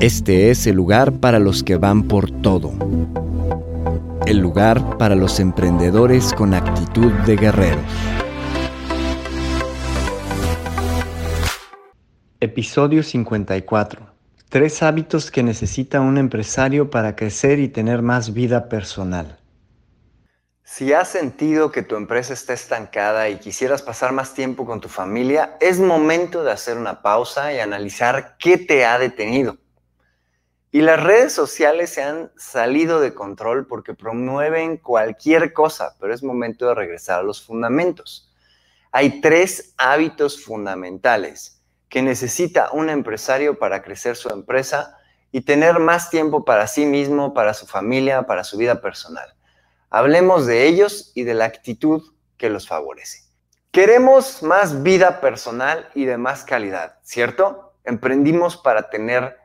Este es el lugar para los que van por todo. El lugar para los emprendedores con actitud de guerreros. Episodio 54. Tres hábitos que necesita un empresario para crecer y tener más vida personal. Si has sentido que tu empresa está estancada y quisieras pasar más tiempo con tu familia, es momento de hacer una pausa y analizar qué te ha detenido. Y las redes sociales se han salido de control porque promueven cualquier cosa, pero es momento de regresar a los fundamentos. Hay tres hábitos fundamentales que necesita un empresario para crecer su empresa y tener más tiempo para sí mismo, para su familia, para su vida personal. Hablemos de ellos y de la actitud que los favorece. Queremos más vida personal y de más calidad, ¿cierto? Emprendimos para tener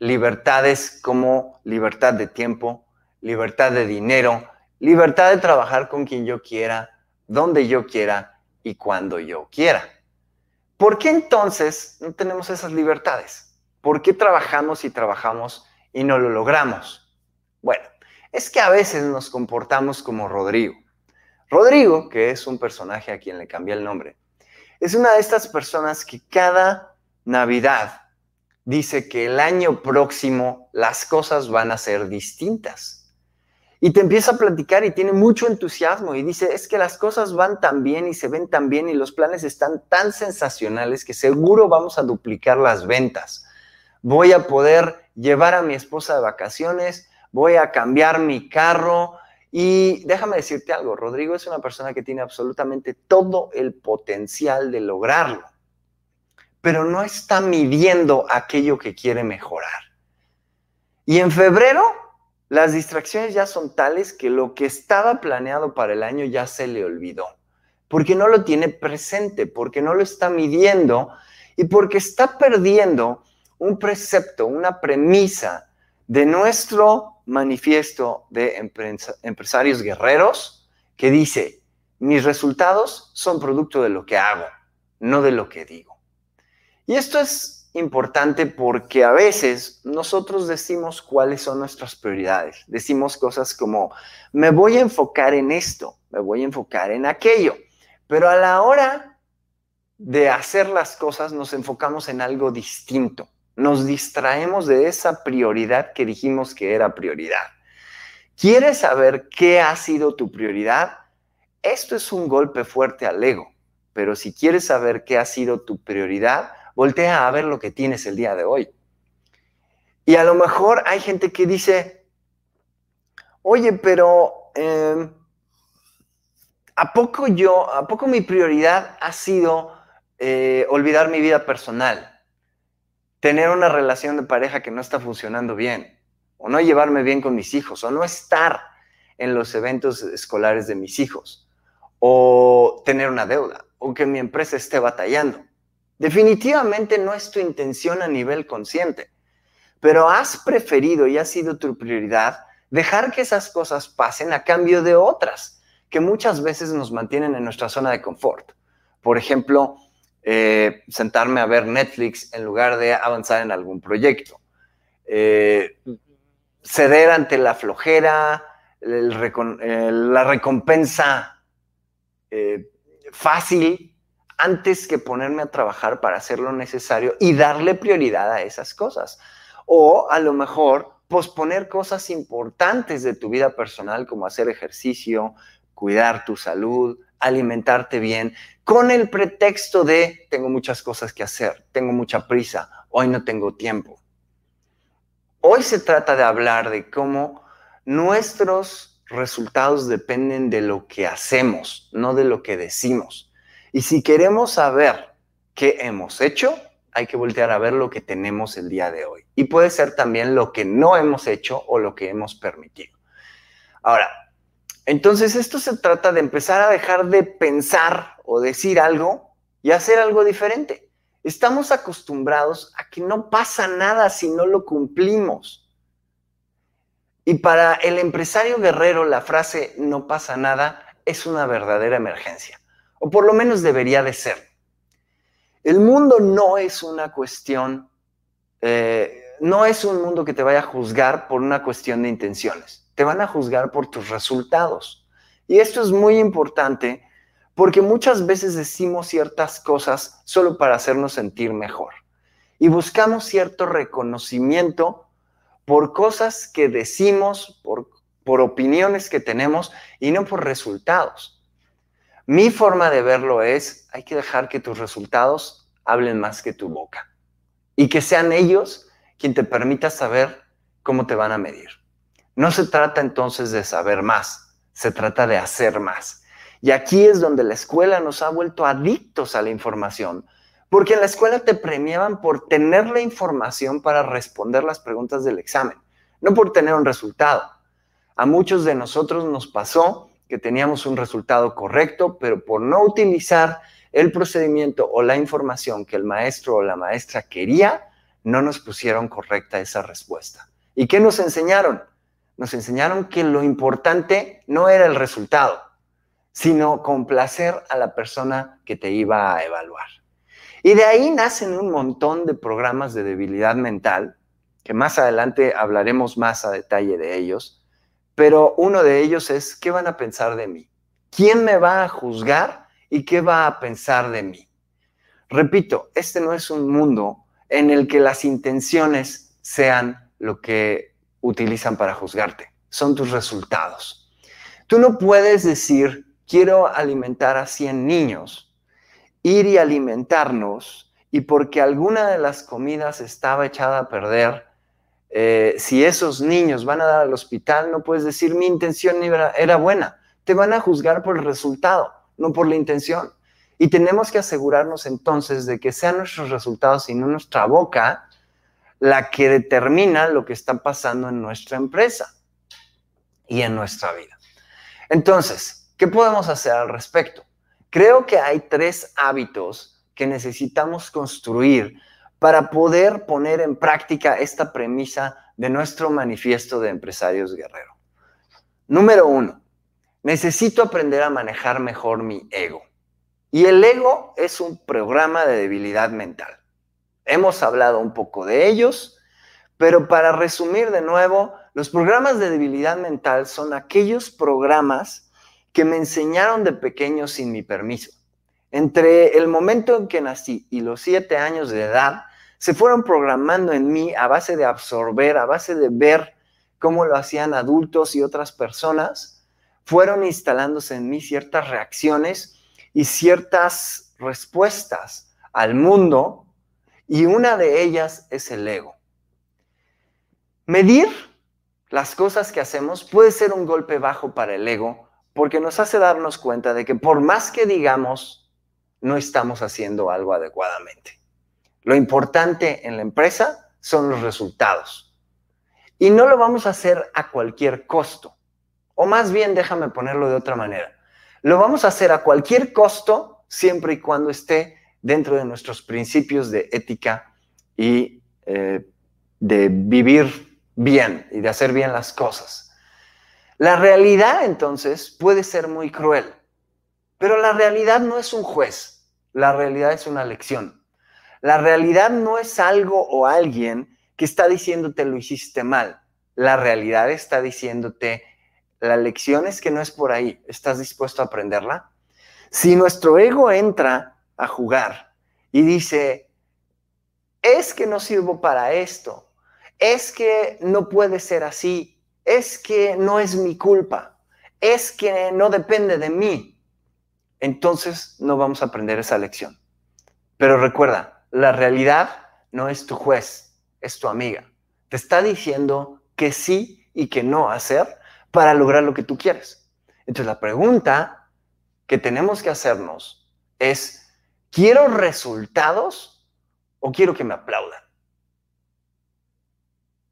libertades como libertad de tiempo, libertad de dinero, libertad de trabajar con quien yo quiera, donde yo quiera y cuando yo quiera. ¿Por qué entonces no tenemos esas libertades? ¿Por qué trabajamos y trabajamos y no lo logramos? Bueno, es que a veces nos comportamos como Rodrigo. Rodrigo, que es un personaje a quien le cambié el nombre, es una de estas personas que cada Navidad dice que el año próximo las cosas van a ser distintas. Y te empieza a platicar y tiene mucho entusiasmo y dice, es que las cosas van tan bien y se ven tan bien y los planes están tan sensacionales que seguro vamos a duplicar las ventas. Voy a poder llevar a mi esposa de vacaciones, voy a cambiar mi carro y déjame decirte algo, Rodrigo es una persona que tiene absolutamente todo el potencial de lograrlo pero no está midiendo aquello que quiere mejorar. Y en febrero, las distracciones ya son tales que lo que estaba planeado para el año ya se le olvidó, porque no lo tiene presente, porque no lo está midiendo y porque está perdiendo un precepto, una premisa de nuestro manifiesto de empresarios guerreros que dice, mis resultados son producto de lo que hago, no de lo que digo. Y esto es importante porque a veces nosotros decimos cuáles son nuestras prioridades. Decimos cosas como, me voy a enfocar en esto, me voy a enfocar en aquello. Pero a la hora de hacer las cosas nos enfocamos en algo distinto. Nos distraemos de esa prioridad que dijimos que era prioridad. ¿Quieres saber qué ha sido tu prioridad? Esto es un golpe fuerte al ego, pero si quieres saber qué ha sido tu prioridad, voltea a ver lo que tienes el día de hoy. Y a lo mejor hay gente que dice, oye, pero em, ¿a poco yo, a poco mi prioridad ha sido eh, olvidar mi vida personal? Tener una relación de pareja que no está funcionando bien, o no llevarme bien con mis hijos, o no estar en los eventos escolares de mis hijos, o tener una deuda, o que mi empresa esté batallando. Definitivamente no es tu intención a nivel consciente, pero has preferido y ha sido tu prioridad dejar que esas cosas pasen a cambio de otras que muchas veces nos mantienen en nuestra zona de confort. Por ejemplo, eh, sentarme a ver Netflix en lugar de avanzar en algún proyecto. Eh, ceder ante la flojera, la recompensa eh, fácil antes que ponerme a trabajar para hacer lo necesario y darle prioridad a esas cosas. O a lo mejor posponer cosas importantes de tu vida personal como hacer ejercicio, cuidar tu salud, alimentarte bien con el pretexto de tengo muchas cosas que hacer, tengo mucha prisa, hoy no tengo tiempo. Hoy se trata de hablar de cómo nuestros resultados dependen de lo que hacemos, no de lo que decimos. Y si queremos saber qué hemos hecho, hay que voltear a ver lo que tenemos el día de hoy. Y puede ser también lo que no hemos hecho o lo que hemos permitido. Ahora, entonces esto se trata de empezar a dejar de pensar o decir algo y hacer algo diferente. Estamos acostumbrados a que no pasa nada si no lo cumplimos. Y para el empresario guerrero la frase no pasa nada es una verdadera emergencia, o por lo menos debería de ser. El mundo no es una cuestión, eh, no es un mundo que te vaya a juzgar por una cuestión de intenciones, te van a juzgar por tus resultados. Y esto es muy importante porque muchas veces decimos ciertas cosas solo para hacernos sentir mejor. Y buscamos cierto reconocimiento por cosas que decimos, por, por opiniones que tenemos y no por resultados. Mi forma de verlo es, hay que dejar que tus resultados hablen más que tu boca y que sean ellos quien te permita saber cómo te van a medir. No se trata entonces de saber más, se trata de hacer más. Y aquí es donde la escuela nos ha vuelto adictos a la información, porque en la escuela te premiaban por tener la información para responder las preguntas del examen, no por tener un resultado. A muchos de nosotros nos pasó que teníamos un resultado correcto, pero por no utilizar el procedimiento o la información que el maestro o la maestra quería, no nos pusieron correcta esa respuesta. ¿Y qué nos enseñaron? Nos enseñaron que lo importante no era el resultado, sino complacer a la persona que te iba a evaluar. Y de ahí nacen un montón de programas de debilidad mental, que más adelante hablaremos más a detalle de ellos, pero uno de ellos es, ¿qué van a pensar de mí? ¿Quién me va a juzgar y qué va a pensar de mí? Repito, este no es un mundo en el que las intenciones sean lo que utilizan para juzgarte, son tus resultados. Tú no puedes decir, quiero alimentar a 100 niños, ir y alimentarnos, y porque alguna de las comidas estaba echada a perder, eh, si esos niños van a dar al hospital, no puedes decir mi intención era, era buena. Te van a juzgar por el resultado, no por la intención. Y tenemos que asegurarnos entonces de que sean nuestros resultados y no nuestra boca la que determina lo que está pasando en nuestra empresa y en nuestra vida. Entonces, ¿qué podemos hacer al respecto? Creo que hay tres hábitos que necesitamos construir para poder poner en práctica esta premisa de nuestro manifiesto de empresarios guerrero. Número uno, necesito aprender a manejar mejor mi ego. Y el ego es un programa de debilidad mental. Hemos hablado un poco de ellos, pero para resumir de nuevo, los programas de debilidad mental son aquellos programas que me enseñaron de pequeño sin mi permiso. Entre el momento en que nací y los siete años de edad, se fueron programando en mí a base de absorber, a base de ver cómo lo hacían adultos y otras personas, fueron instalándose en mí ciertas reacciones y ciertas respuestas al mundo, y una de ellas es el ego. Medir las cosas que hacemos puede ser un golpe bajo para el ego porque nos hace darnos cuenta de que por más que digamos, no estamos haciendo algo adecuadamente. Lo importante en la empresa son los resultados. Y no lo vamos a hacer a cualquier costo. O más bien, déjame ponerlo de otra manera. Lo vamos a hacer a cualquier costo siempre y cuando esté dentro de nuestros principios de ética y eh, de vivir bien y de hacer bien las cosas. La realidad entonces puede ser muy cruel, pero la realidad no es un juez, la realidad es una lección. La realidad no es algo o alguien que está diciéndote lo hiciste mal. La realidad está diciéndote, la lección es que no es por ahí. ¿Estás dispuesto a aprenderla? Si nuestro ego entra a jugar y dice, es que no sirvo para esto, es que no puede ser así, es que no es mi culpa, es que no depende de mí. entonces no vamos a aprender esa lección. Pero recuerda, la realidad no es tu juez, es tu amiga. Te está diciendo que sí y que no hacer para lograr lo que tú quieres. Entonces la pregunta que tenemos que hacernos es, ¿quiero resultados o quiero que me aplaudan?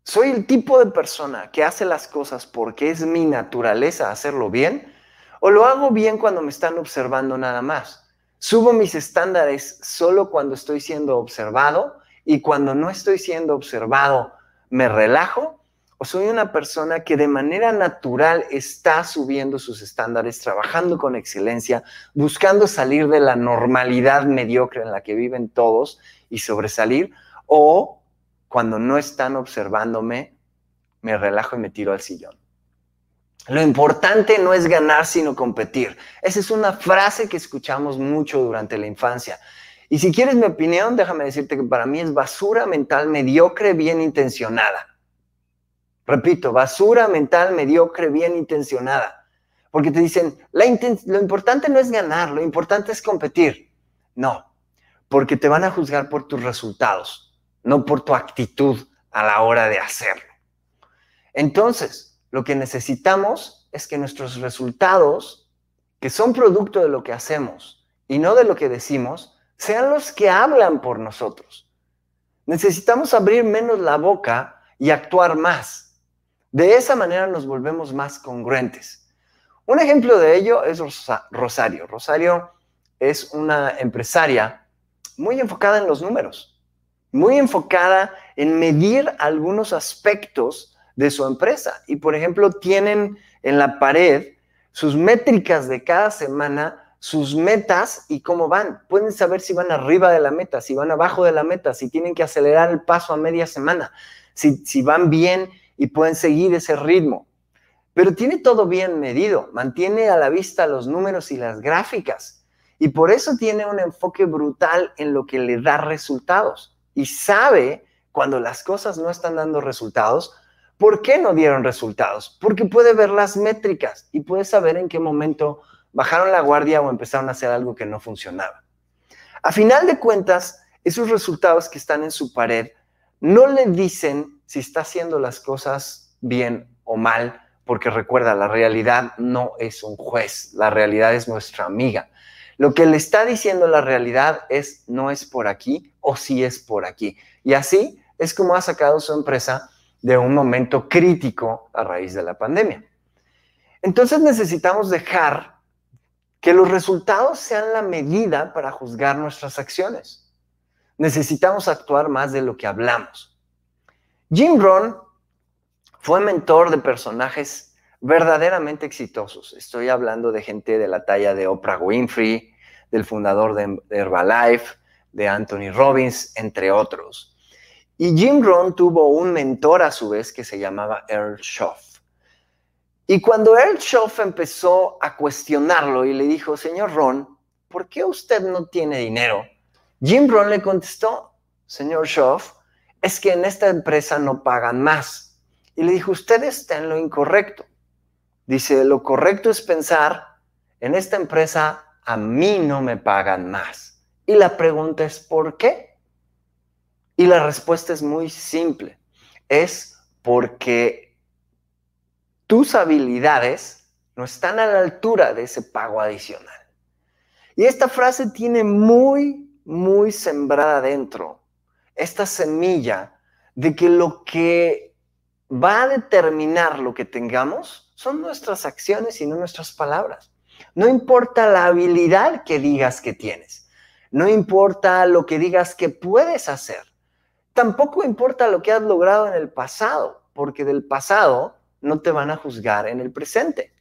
¿Soy el tipo de persona que hace las cosas porque es mi naturaleza hacerlo bien? ¿O lo hago bien cuando me están observando nada más? ¿Subo mis estándares solo cuando estoy siendo observado y cuando no estoy siendo observado me relajo? ¿O soy una persona que de manera natural está subiendo sus estándares, trabajando con excelencia, buscando salir de la normalidad mediocre en la que viven todos y sobresalir? ¿O cuando no están observándome, me relajo y me tiro al sillón? Lo importante no es ganar, sino competir. Esa es una frase que escuchamos mucho durante la infancia. Y si quieres mi opinión, déjame decirte que para mí es basura mental mediocre, bien intencionada. Repito, basura mental mediocre, bien intencionada. Porque te dicen, lo importante no es ganar, lo importante es competir. No, porque te van a juzgar por tus resultados, no por tu actitud a la hora de hacerlo. Entonces, lo que necesitamos es que nuestros resultados, que son producto de lo que hacemos y no de lo que decimos, sean los que hablan por nosotros. Necesitamos abrir menos la boca y actuar más. De esa manera nos volvemos más congruentes. Un ejemplo de ello es Rosario. Rosario es una empresaria muy enfocada en los números, muy enfocada en medir algunos aspectos de su empresa. Y por ejemplo, tienen en la pared sus métricas de cada semana, sus metas y cómo van. Pueden saber si van arriba de la meta, si van abajo de la meta, si tienen que acelerar el paso a media semana, si, si van bien y pueden seguir ese ritmo. Pero tiene todo bien medido, mantiene a la vista los números y las gráficas. Y por eso tiene un enfoque brutal en lo que le da resultados. Y sabe cuando las cosas no están dando resultados, ¿Por qué no dieron resultados? Porque puede ver las métricas y puede saber en qué momento bajaron la guardia o empezaron a hacer algo que no funcionaba. A final de cuentas, esos resultados que están en su pared no le dicen si está haciendo las cosas bien o mal, porque recuerda, la realidad no es un juez, la realidad es nuestra amiga. Lo que le está diciendo la realidad es no es por aquí o sí es por aquí. Y así es como ha sacado su empresa de un momento crítico a raíz de la pandemia. Entonces necesitamos dejar que los resultados sean la medida para juzgar nuestras acciones. Necesitamos actuar más de lo que hablamos. Jim Rohn fue mentor de personajes verdaderamente exitosos. Estoy hablando de gente de la talla de Oprah Winfrey, del fundador de Herbalife, de Anthony Robbins, entre otros. Y Jim Rohn tuvo un mentor a su vez que se llamaba Earl Schoff. Y cuando Earl Schoff empezó a cuestionarlo y le dijo, señor Ron, ¿por qué usted no tiene dinero? Jim Rohn le contestó, señor Schoff, es que en esta empresa no pagan más. Y le dijo, usted está en lo incorrecto. Dice, lo correcto es pensar, en esta empresa a mí no me pagan más. Y la pregunta es, ¿por qué? Y la respuesta es muy simple. Es porque tus habilidades no están a la altura de ese pago adicional. Y esta frase tiene muy, muy sembrada dentro esta semilla de que lo que va a determinar lo que tengamos son nuestras acciones y no nuestras palabras. No importa la habilidad que digas que tienes, no importa lo que digas que puedes hacer, Tampoco importa lo que has logrado en el pasado, porque del pasado no te van a juzgar en el presente.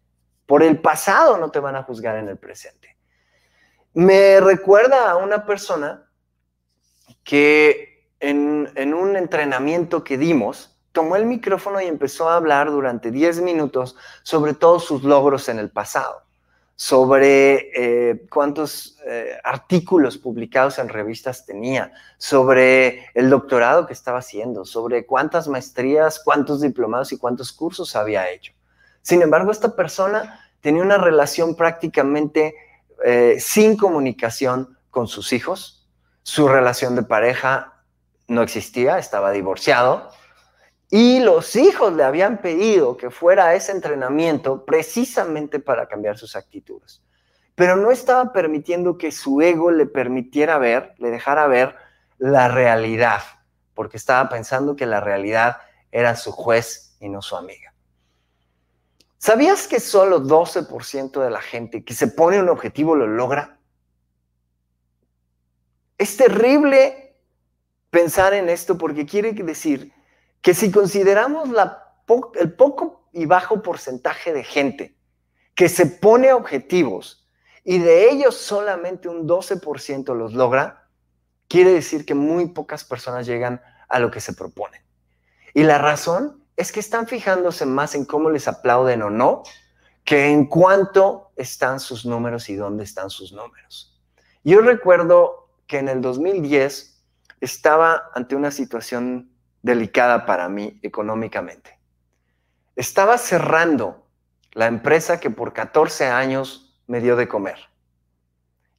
Por el pasado no te van a juzgar en el presente. Me recuerda a una persona que en, en un entrenamiento que dimos, tomó el micrófono y empezó a hablar durante 10 minutos sobre todos sus logros en el pasado sobre eh, cuántos eh, artículos publicados en revistas tenía, sobre el doctorado que estaba haciendo, sobre cuántas maestrías, cuántos diplomados y cuántos cursos había hecho. Sin embargo, esta persona tenía una relación prácticamente eh, sin comunicación con sus hijos. Su relación de pareja no existía, estaba divorciado. Y los hijos le habían pedido que fuera a ese entrenamiento precisamente para cambiar sus actitudes. Pero no estaba permitiendo que su ego le permitiera ver, le dejara ver la realidad, porque estaba pensando que la realidad era su juez y no su amiga. ¿Sabías que solo 12% de la gente que se pone un objetivo lo logra? Es terrible pensar en esto porque quiere decir que si consideramos el poco y bajo porcentaje de gente que se pone objetivos y de ellos solamente un 12% los logra, quiere decir que muy pocas personas llegan a lo que se proponen. Y la razón es que están fijándose más en cómo les aplauden o no que en cuánto están sus números y dónde están sus números. Yo recuerdo que en el 2010 estaba ante una situación delicada para mí económicamente. Estaba cerrando la empresa que por 14 años me dio de comer.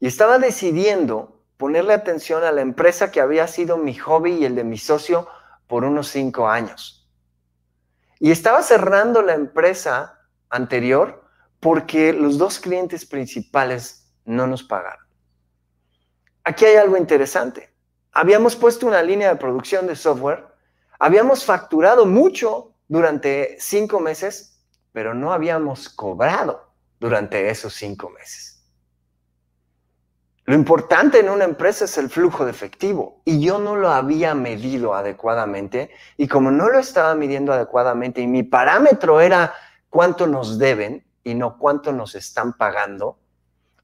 Y estaba decidiendo ponerle atención a la empresa que había sido mi hobby y el de mi socio por unos 5 años. Y estaba cerrando la empresa anterior porque los dos clientes principales no nos pagaron. Aquí hay algo interesante. Habíamos puesto una línea de producción de software, habíamos facturado mucho durante cinco meses, pero no habíamos cobrado durante esos cinco meses. Lo importante en una empresa es el flujo de efectivo y yo no lo había medido adecuadamente y como no lo estaba midiendo adecuadamente y mi parámetro era cuánto nos deben y no cuánto nos están pagando,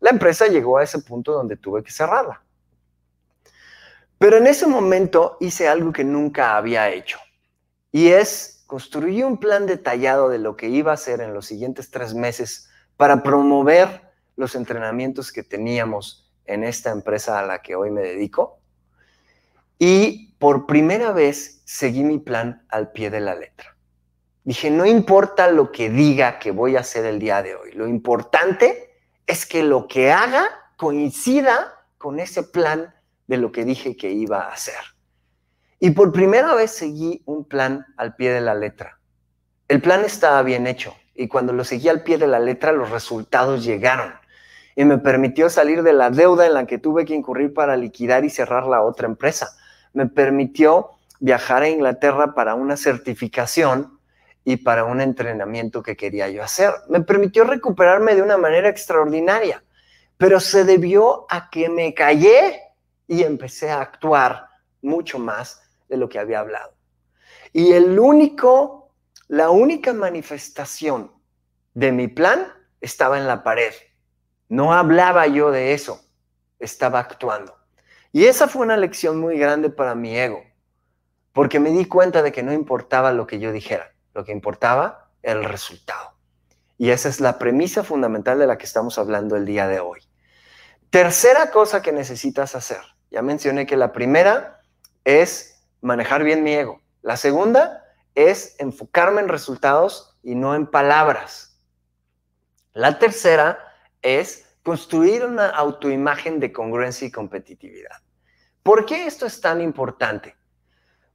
la empresa llegó a ese punto donde tuve que cerrarla. Pero en ese momento hice algo que nunca había hecho y es construir un plan detallado de lo que iba a hacer en los siguientes tres meses para promover los entrenamientos que teníamos en esta empresa a la que hoy me dedico. Y por primera vez seguí mi plan al pie de la letra. Dije, no importa lo que diga que voy a hacer el día de hoy, lo importante es que lo que haga coincida con ese plan de lo que dije que iba a hacer. Y por primera vez seguí un plan al pie de la letra. El plan estaba bien hecho y cuando lo seguí al pie de la letra los resultados llegaron y me permitió salir de la deuda en la que tuve que incurrir para liquidar y cerrar la otra empresa. Me permitió viajar a Inglaterra para una certificación y para un entrenamiento que quería yo hacer. Me permitió recuperarme de una manera extraordinaria, pero se debió a que me callé y empecé a actuar mucho más de lo que había hablado. Y el único, la única manifestación de mi plan estaba en la pared. No hablaba yo de eso, estaba actuando. Y esa fue una lección muy grande para mi ego, porque me di cuenta de que no importaba lo que yo dijera, lo que importaba era el resultado. Y esa es la premisa fundamental de la que estamos hablando el día de hoy. Tercera cosa que necesitas hacer. Ya mencioné que la primera es manejar bien mi ego. La segunda es enfocarme en resultados y no en palabras. La tercera es construir una autoimagen de congruencia y competitividad. ¿Por qué esto es tan importante?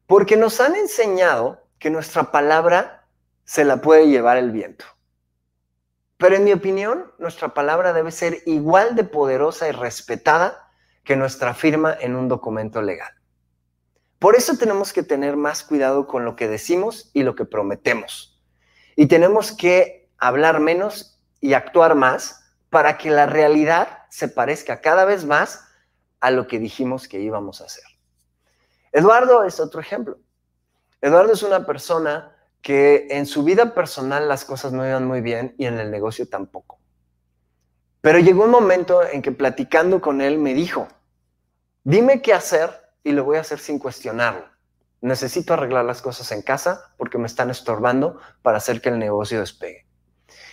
Porque nos han enseñado que nuestra palabra se la puede llevar el viento. Pero en mi opinión, nuestra palabra debe ser igual de poderosa y respetada que nuestra firma en un documento legal. Por eso tenemos que tener más cuidado con lo que decimos y lo que prometemos. Y tenemos que hablar menos y actuar más para que la realidad se parezca cada vez más a lo que dijimos que íbamos a hacer. Eduardo es otro ejemplo. Eduardo es una persona que en su vida personal las cosas no iban muy bien y en el negocio tampoco. Pero llegó un momento en que platicando con él me dijo, dime qué hacer y lo voy a hacer sin cuestionarlo. Necesito arreglar las cosas en casa porque me están estorbando para hacer que el negocio despegue.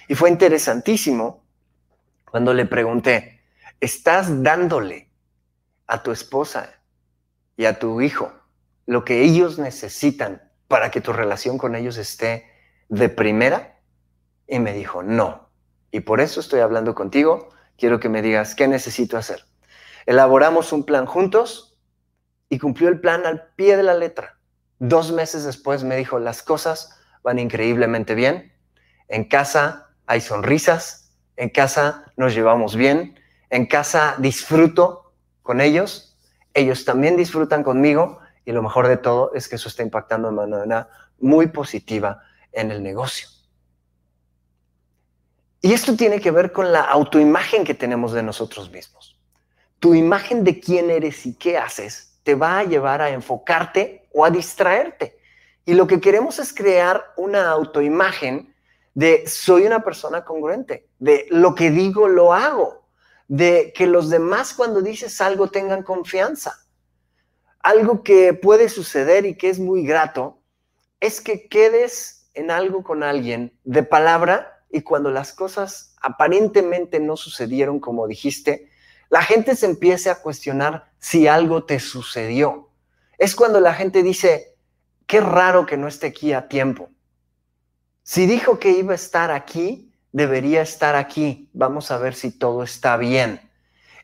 Y fue interesantísimo cuando le pregunté, ¿estás dándole a tu esposa y a tu hijo lo que ellos necesitan para que tu relación con ellos esté de primera? Y me dijo, no. Y por eso estoy hablando contigo quiero que me digas qué necesito hacer. Elaboramos un plan juntos y cumplió el plan al pie de la letra. Dos meses después me dijo, las cosas van increíblemente bien. En casa hay sonrisas, en casa nos llevamos bien, en casa disfruto con ellos, ellos también disfrutan conmigo y lo mejor de todo es que eso está impactando de manera muy positiva en el negocio. Y esto tiene que ver con la autoimagen que tenemos de nosotros mismos. Tu imagen de quién eres y qué haces te va a llevar a enfocarte o a distraerte. Y lo que queremos es crear una autoimagen de soy una persona congruente, de lo que digo lo hago, de que los demás cuando dices algo tengan confianza. Algo que puede suceder y que es muy grato es que quedes en algo con alguien de palabra y cuando las cosas aparentemente no sucedieron como dijiste, la gente se empiece a cuestionar si algo te sucedió. Es cuando la gente dice, qué raro que no esté aquí a tiempo. Si dijo que iba a estar aquí, debería estar aquí. Vamos a ver si todo está bien.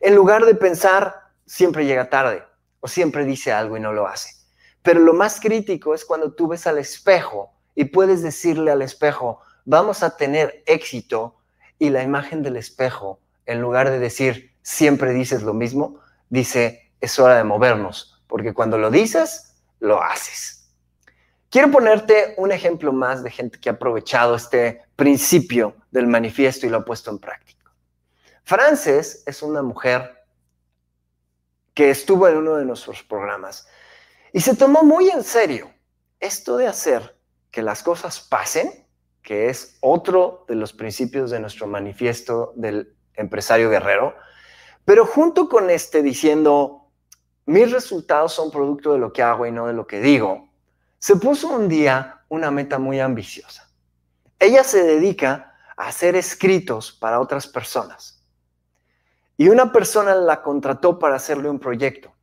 En lugar de pensar, siempre llega tarde o siempre dice algo y no lo hace. Pero lo más crítico es cuando tú ves al espejo y puedes decirle al espejo, vamos a tener éxito y la imagen del espejo, en lugar de decir, siempre dices lo mismo, dice, es hora de movernos, porque cuando lo dices, lo haces. Quiero ponerte un ejemplo más de gente que ha aprovechado este principio del manifiesto y lo ha puesto en práctica. Frances es una mujer que estuvo en uno de nuestros programas y se tomó muy en serio esto de hacer que las cosas pasen, que es otro de los principios de nuestro manifiesto del empresario guerrero, pero junto con este diciendo, mis resultados son producto de lo que hago y no de lo que digo, se puso un día una meta muy ambiciosa. Ella se dedica a hacer escritos para otras personas. Y una persona la contrató para hacerle un proyecto.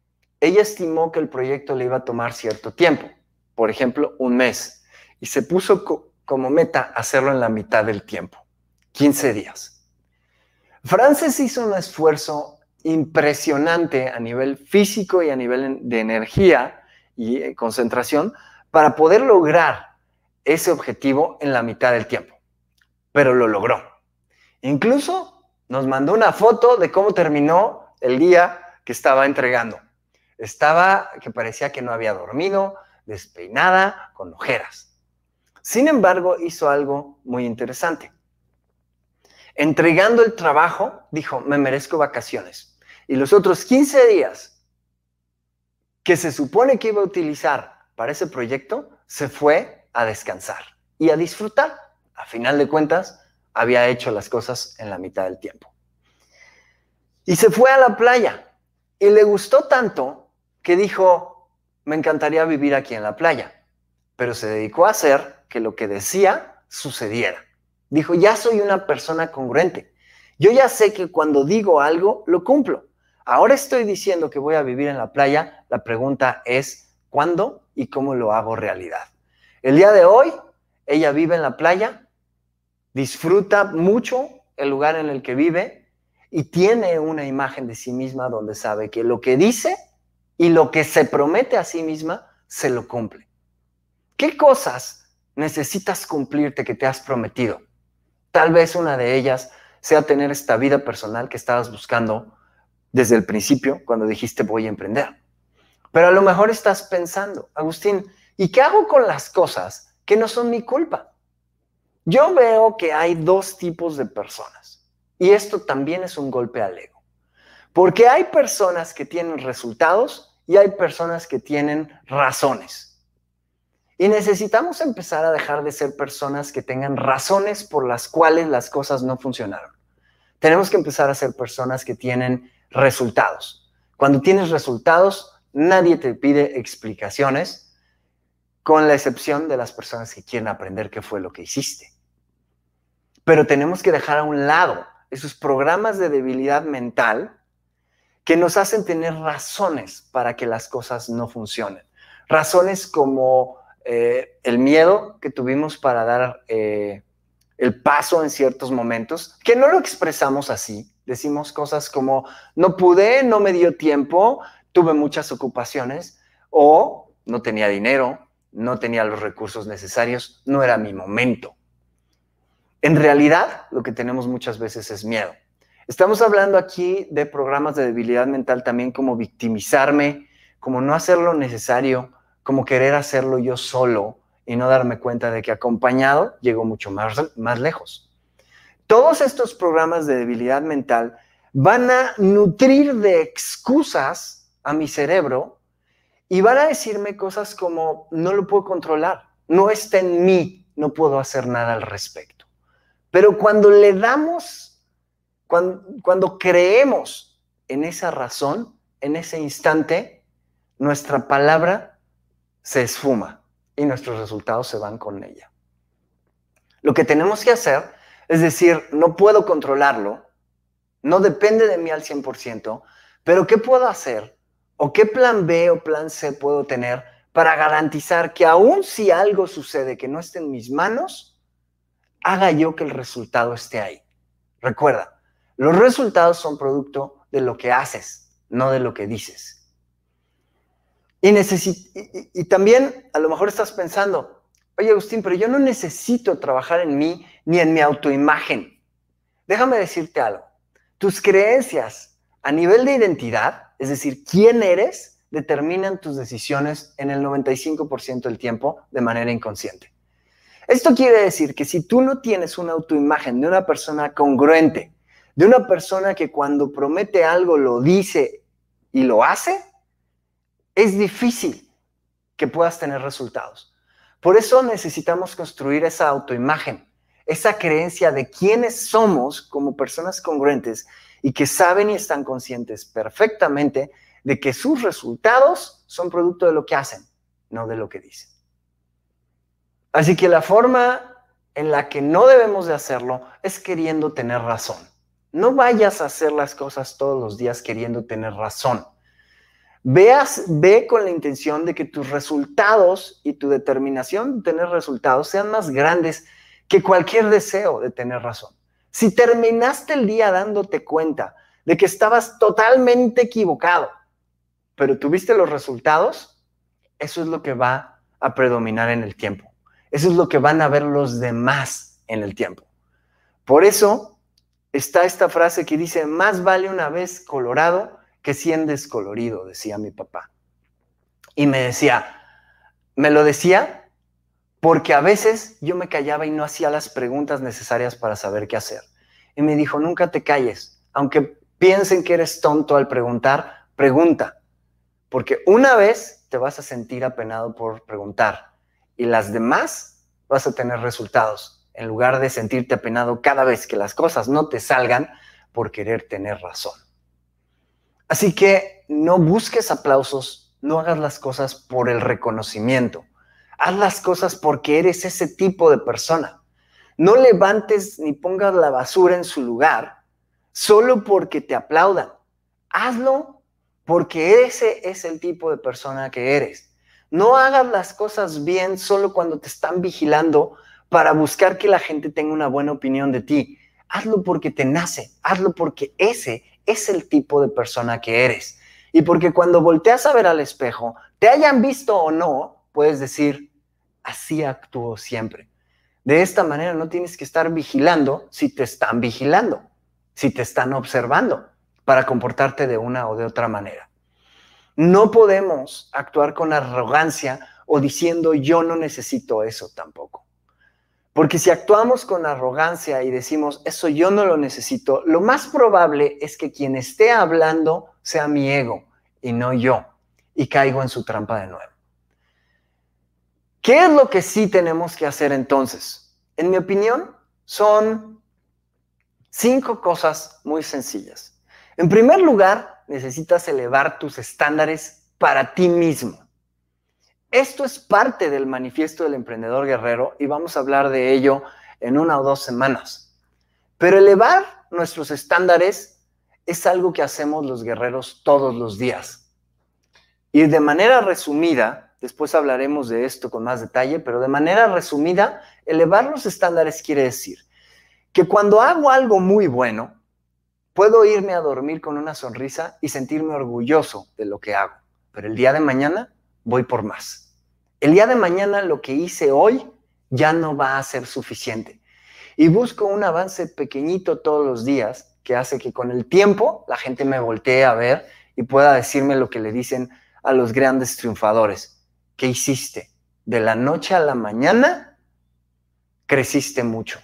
Ella estimó que el proyecto le iba a tomar cierto tiempo, por ejemplo, un mes, y se puso como meta hacerlo en la mitad del tiempo, 15 días. Frances hizo un esfuerzo impresionante a nivel físico y a nivel de energía y eh, concentración para poder lograr ese objetivo en la mitad del tiempo. Pero lo logró. Incluso nos mandó una foto de cómo terminó el día que estaba entregando. Estaba que parecía que no había dormido, despeinada, con ojeras. Sin embargo, hizo algo muy interesante. Entregando el trabajo, dijo, me merezco vacaciones. Y los otros 15 días que se supone que iba a utilizar para ese proyecto, se fue a descansar y a disfrutar. A final de cuentas, había hecho las cosas en la mitad del tiempo. Y se fue a la playa y le gustó tanto que dijo, me encantaría vivir aquí en la playa, pero se dedicó a hacer que lo que decía sucediera. Dijo, ya soy una persona congruente. Yo ya sé que cuando digo algo, lo cumplo. Ahora estoy diciendo que voy a vivir en la playa. La pregunta es, ¿cuándo y cómo lo hago realidad. El día de hoy, ella vive en la playa, disfruta mucho el lugar en el que vive y tiene una imagen de sí misma donde sabe que lo que dice y lo que se promete a sí misma se lo cumple. ¿Qué cosas necesitas cumplirte que te has prometido? Tal vez una de ellas sea tener esta vida personal que estabas buscando desde el principio cuando dijiste voy a emprender. Pero a lo mejor estás pensando, Agustín, ¿y qué hago con las cosas que no son mi culpa? Yo veo que hay dos tipos de personas y esto también es un golpe al ego. Porque hay personas que tienen resultados y hay personas que tienen razones. Y necesitamos empezar a dejar de ser personas que tengan razones por las cuales las cosas no funcionaron. Tenemos que empezar a ser personas que tienen resultados. Cuando tienes resultados, Nadie te pide explicaciones, con la excepción de las personas que quieren aprender qué fue lo que hiciste. Pero tenemos que dejar a un lado esos programas de debilidad mental que nos hacen tener razones para que las cosas no funcionen. Razones como eh, el miedo que tuvimos para dar eh, el paso en ciertos momentos, que no lo expresamos así, decimos cosas como, no pude, no me dio tiempo, tuve muchas ocupaciones, o no tenía dinero, no tenía los recursos necesarios, no era mi momento. En realidad, lo que tenemos muchas veces es miedo. Estamos hablando aquí de programas de debilidad mental también como victimizarme, como no hacer lo necesario, como querer hacerlo yo solo y no darme cuenta de que acompañado llego mucho más, más lejos. Todos estos programas de debilidad mental van a nutrir de excusas a mi cerebro y van a decirme cosas como no lo puedo controlar, no está en mí, no puedo hacer nada al respecto. Pero cuando le damos, cuando, cuando creemos en esa razón, en ese instante, nuestra palabra se esfuma y nuestros resultados se van con ella. Lo que tenemos que hacer es decir, no puedo controlarlo, no depende de mí al 100%, pero ¿qué puedo hacer? ¿O qué plan B o plan C puedo tener para garantizar que aun si algo sucede que no esté en mis manos, haga yo que el resultado esté ahí? Recuerda, los resultados son producto de lo que haces, no de lo que dices. Y, también a lo mejor estás pensando, oye Agustín, pero yo no necesito trabajar en mí ni en mi autoimagen. Déjame decirte algo. Tus creencias a nivel de identidad, es decir, quién eres, determinan tus decisiones en el 95% del tiempo de manera inconsciente. Esto quiere decir que si tú no tienes una autoimagen de una persona congruente, de una persona que cuando promete algo lo dice y lo hace, es difícil que puedas tener resultados. Por eso necesitamos construir esa autoimagen, esa creencia de quiénes somos como personas congruentes y que saben y están conscientes perfectamente de que sus resultados son producto de lo que hacen, no de lo que dicen. Así que la forma en la que no debemos de hacerlo es queriendo tener razón. No vayas a hacer las cosas todos los días queriendo tener razón. Veas, ve con la intención de que tus resultados y tu determinación de tener resultados sean más grandes que cualquier deseo de tener razón. Si terminaste el día dándote cuenta de que estabas totalmente equivocado, pero tuviste los resultados, eso es lo que va a predominar en el tiempo. Eso es lo que van a ver los demás en el tiempo. Por eso está esta frase que dice, más vale una vez colorado que 100 descolorido, decía mi papá. Y me decía, me lo decía porque a veces yo me callaba y no hacía las preguntas necesarias para saber qué hacer. Y me dijo, nunca te calles, aunque piensen que eres tonto al preguntar, pregunta, porque una vez te vas a sentir apenado por preguntar y las demás vas a tener resultados, en lugar de sentirte apenado cada vez que las cosas no te salgan por querer tener razón. Así que no busques aplausos, no hagas las cosas por el reconocimiento. Haz las cosas porque eres ese tipo de persona. No levantes ni pongas la basura en su lugar solo porque te aplaudan. Hazlo porque ese es el tipo de persona que eres. No hagas las cosas bien solo cuando te están vigilando para buscar que la gente tenga una buena opinión de ti. Hazlo porque te nace, hazlo porque ese es el tipo de persona que eres. Y porque cuando volteas a ver al espejo, te hayan visto o no, puedes decir, así actúo siempre. De esta manera no tienes que estar vigilando si te están vigilando, si te están observando, para comportarte de una o de otra manera. No podemos actuar con arrogancia o diciendo yo no necesito eso tampoco. Porque si actuamos con arrogancia y decimos, eso yo no lo necesito, lo más probable es que quien esté hablando sea mi ego y no yo, y caigo en su trampa de nuevo. ¿Qué es lo que sí tenemos que hacer entonces? En mi opinión, son cinco cosas muy sencillas. En primer lugar, necesitas elevar tus estándares para ti mismo. Esto es parte del manifiesto del emprendedor guerrero y vamos a hablar de ello en una o dos semanas. Pero elevar nuestros estándares es algo que hacemos los guerreros todos los días. Y de manera resumida, después hablaremos de esto con más detalle, pero de manera resumida, elevar los estándares quiere decir que cuando hago algo muy bueno, puedo irme a dormir con una sonrisa y sentirme orgulloso de lo que hago, pero el día de mañana voy por más. El día de mañana lo que hice hoy ya no va a ser suficiente. Y busco un avance pequeñito todos los días que hace que con el tiempo la gente me voltee a ver y pueda decirme lo que le dicen a los grandes triunfadores. ¿Qué hiciste? De la noche a la mañana creciste mucho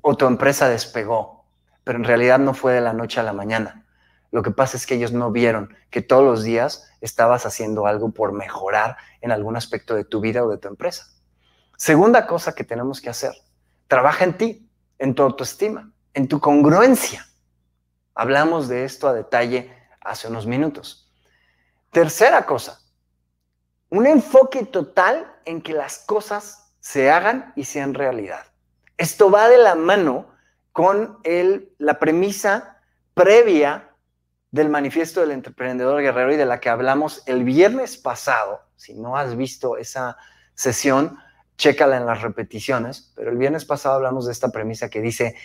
o tu empresa despegó, pero en realidad no fue de la noche a la mañana. Lo que pasa es que ellos no vieron que todos los días estabas haciendo algo por mejorar en algún aspecto de tu vida o de tu empresa. Segunda cosa que tenemos que hacer, trabaja en ti, en tu autoestima, en tu congruencia. Hablamos de esto a detalle hace unos minutos. Tercera cosa, un enfoque total en que las cosas se hagan y sean realidad. Esto va de la mano con la premisa previa del manifiesto del emprendedor guerrero y de la que hablamos el viernes pasado. Si no has visto esa sesión, chécala en las repeticiones, pero el viernes pasado hablamos de esta premisa que dice,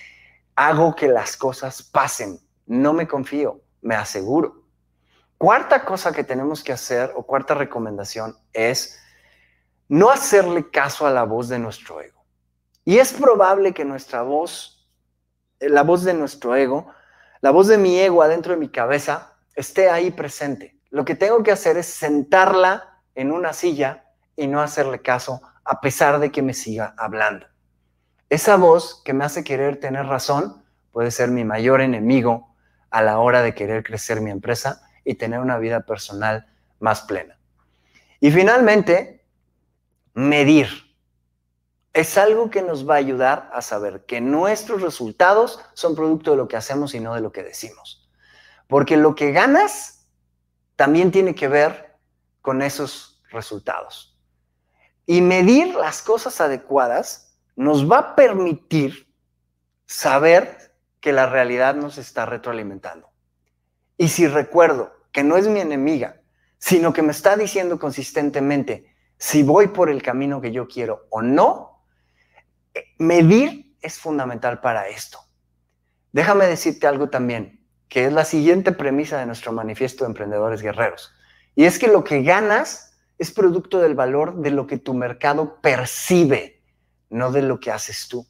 hago que las cosas pasen, no me confío, me aseguro. Cuarta cosa que tenemos que hacer o cuarta recomendación es no hacerle caso a la voz de nuestro ego. Y es probable que nuestra voz, eh, la voz de nuestro ego, la voz de mi ego adentro de mi cabeza, esté ahí presente. Lo que tengo que hacer es sentarla en una silla y no hacerle caso a pesar de que me siga hablando. Esa voz que me hace querer tener razón puede ser mi mayor enemigo a la hora de querer crecer mi empresa y tener una vida personal más plena. Y finalmente, medir. Es algo que nos va a ayudar a saber que nuestros resultados son producto de lo que hacemos y no de lo que decimos. Porque lo que ganas también tiene que ver con esos resultados. Y medir las cosas adecuadas nos va a permitir saber que la realidad nos está retroalimentando. Y si recuerdo que no es mi enemiga, sino que me está diciendo consistentemente si voy por el camino que yo quiero o no, medir es fundamental para esto. Déjame decirte algo también, que es la siguiente premisa de nuestro manifiesto de emprendedores guerreros. Y es que lo que ganas es producto del valor de lo que tu mercado percibe, no de lo que haces tú.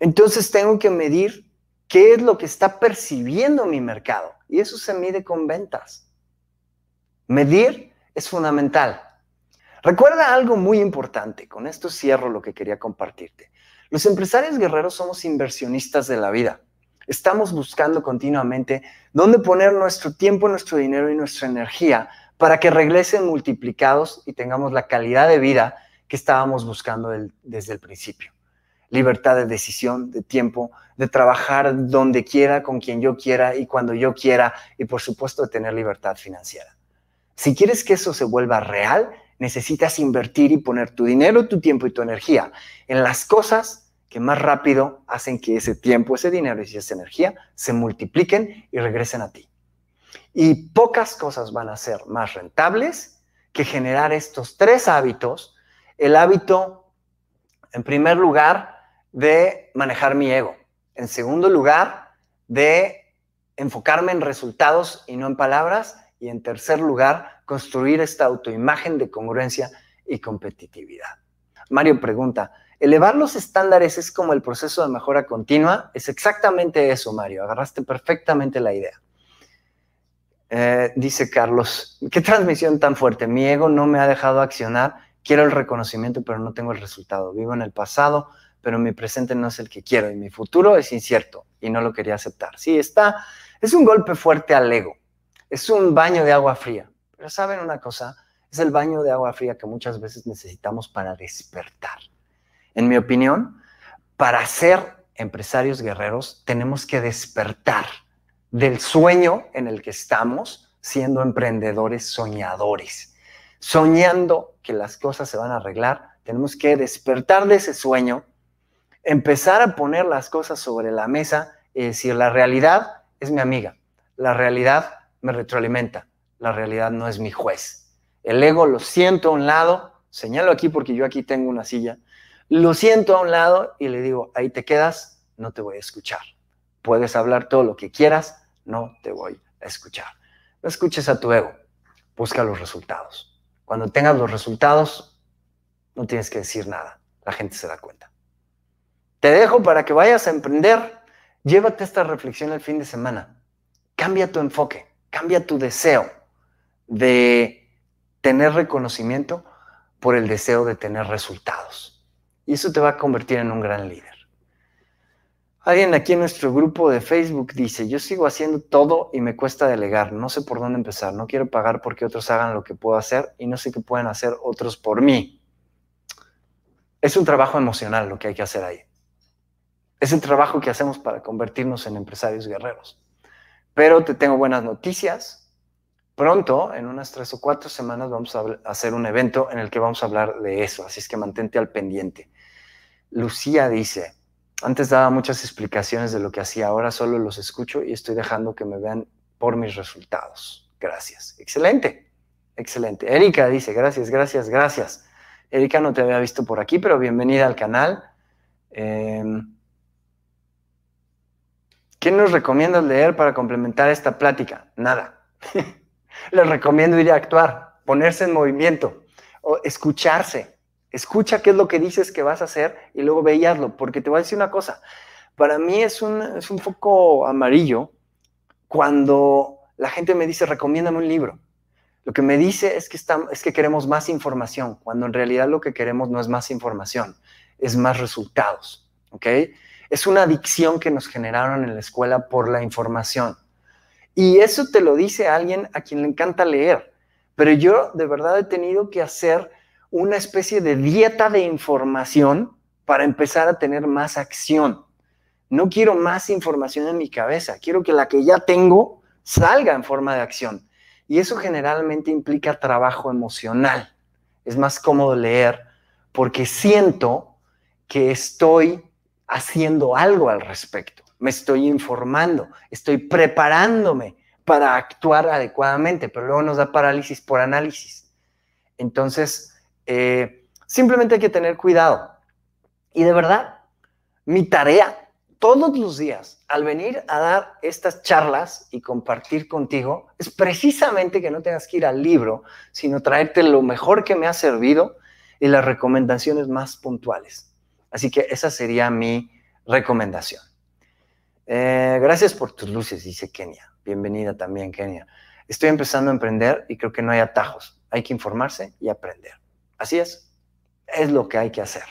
Entonces tengo que medir qué es lo que está percibiendo mi mercado. Y eso se mide con ventas. Medir es fundamental. Recuerda algo muy importante. Con esto cierro lo que quería compartirte. Los empresarios guerreros somos inversionistas de la vida. Estamos buscando continuamente dónde poner nuestro tiempo, nuestro dinero y nuestra energía para que regresen multiplicados y tengamos la calidad de vida que estábamos buscando desde el principio libertad de decisión, de tiempo, de trabajar donde quiera, con quien yo quiera y cuando yo quiera, y por supuesto de tener libertad financiera. Si quieres que eso se vuelva real, necesitas invertir y poner tu dinero, tu tiempo y tu energía en las cosas que más rápido hacen que ese tiempo, ese dinero y esa energía se multipliquen y regresen a ti. Y pocas cosas van a ser más rentables que generar estos tres hábitos. El hábito, en primer lugar, de manejar mi ego. En segundo lugar, de enfocarme en resultados y no en palabras. Y en tercer lugar, construir esta autoimagen de congruencia y competitividad. Mario pregunta, ¿elevar los estándares es como el proceso de mejora continua? Es exactamente eso, Mario. Agarraste perfectamente la idea. Eh, dice Carlos, qué transmisión tan fuerte. Mi ego no me ha dejado accionar. Quiero el reconocimiento, pero no tengo el resultado. Vivo en el pasado, pero mi presente no es el que quiero y mi futuro es incierto y no lo quería aceptar. Sí, está, es un golpe fuerte al ego, es un baño de agua fría, pero saben una cosa, es el baño de agua fría que muchas veces necesitamos para despertar. En mi opinión, para ser empresarios guerreros tenemos que despertar del sueño en el que estamos siendo emprendedores soñadores. Soñando que las cosas se van a arreglar, tenemos que despertar de ese sueño empezar a poner las cosas sobre la mesa y decir, la realidad es mi amiga, la realidad me retroalimenta, la realidad no es mi juez. El ego lo siento a un lado, señalo aquí porque yo aquí tengo una silla, lo siento a un lado y le digo, ahí te quedas, no te voy a escuchar. Puedes hablar todo lo que quieras, no te voy a escuchar. No escuches a tu ego, busca los resultados. Cuando tengas los resultados, no tienes que decir nada, la gente se da cuenta. Te dejo para que vayas a emprender. Llévate esta reflexión el fin de semana. Cambia tu enfoque, cambia tu deseo de tener reconocimiento por el deseo de tener resultados. Y eso te va a convertir en un gran líder. Alguien aquí en nuestro grupo de Facebook dice, yo sigo haciendo todo y me cuesta delegar, no sé por dónde empezar, no quiero pagar porque otros hagan lo que puedo hacer y no sé qué pueden hacer otros por mí. Es un trabajo emocional lo que hay que hacer ahí. Es el trabajo que hacemos para convertirnos en empresarios guerreros. Pero te tengo buenas noticias. Pronto, en unas tres o cuatro semanas, vamos a hacer un evento en el que vamos a hablar de eso, así es que mantente al pendiente. Lucía dice, antes daba muchas explicaciones de lo que hacía, ahora solo los escucho y estoy dejando que me vean por mis resultados. Gracias. Excelente, excelente. Erika dice, gracias, gracias, gracias. Erika no te había visto por aquí, pero bienvenida al canal. Em, ¿Qué nos recomiendas leer para complementar esta plática? Nada. Les recomiendo ir a actuar, ponerse en movimiento, o escucharse, Escucha qué es lo que dices que vas a hacer y luego veíaslo, porque te voy a decir una cosa. Para mí es un, es un foco amarillo cuando la gente me dice, recomiéndame un libro. Lo que me dice es que, es que queremos más información, cuando en realidad lo que queremos no es más información, es más resultados. ¿Ok? Es una adicción que nos generaron en la escuela por la información. Y eso te lo dice alguien a quien le encanta leer. Pero yo de verdad he tenido que hacer una especie de dieta de información para empezar a tener más acción. No quiero más información en mi cabeza, quiero que la que ya tengo salga en forma de acción. Y eso generalmente implica trabajo emocional. Es más cómodo leer porque siento que estoy haciendo algo al respecto. Me estoy informando, estoy preparándome para actuar adecuadamente, pero luego nos da parálisis por análisis. Entonces, eh, simplemente hay que tener cuidado. Y de verdad, mi tarea todos los días al venir a dar estas charlas y compartir contigo es precisamente que no tengas que ir al libro, sino traerte lo mejor que me ha servido y las recomendaciones más puntuales. Así que esa sería mi recomendación. Eh, gracias por tus luces, dice Kenia. Bienvenida también, Kenia. Estoy empezando a emprender y creo que no hay atajos. Hay que informarse y aprender. Así es, es lo que hay que hacer.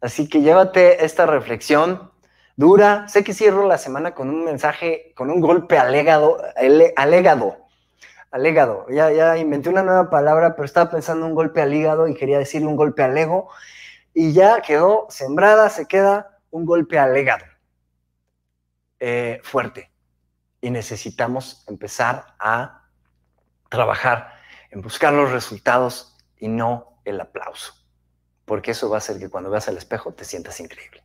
Así que llévate esta reflexión dura. Sé que cierro la semana con un mensaje, con un golpe alegado, alegado, alegado. Ya, ya inventé una nueva palabra, pero estaba pensando un golpe al hígado y quería decir un golpe al ego. Y ya quedó sembrada, se queda un golpe al hígado. Eh, fuerte. Y necesitamos empezar a trabajar en buscar los resultados y no el aplauso, porque eso va a hacer que cuando veas al espejo te sientas increíble.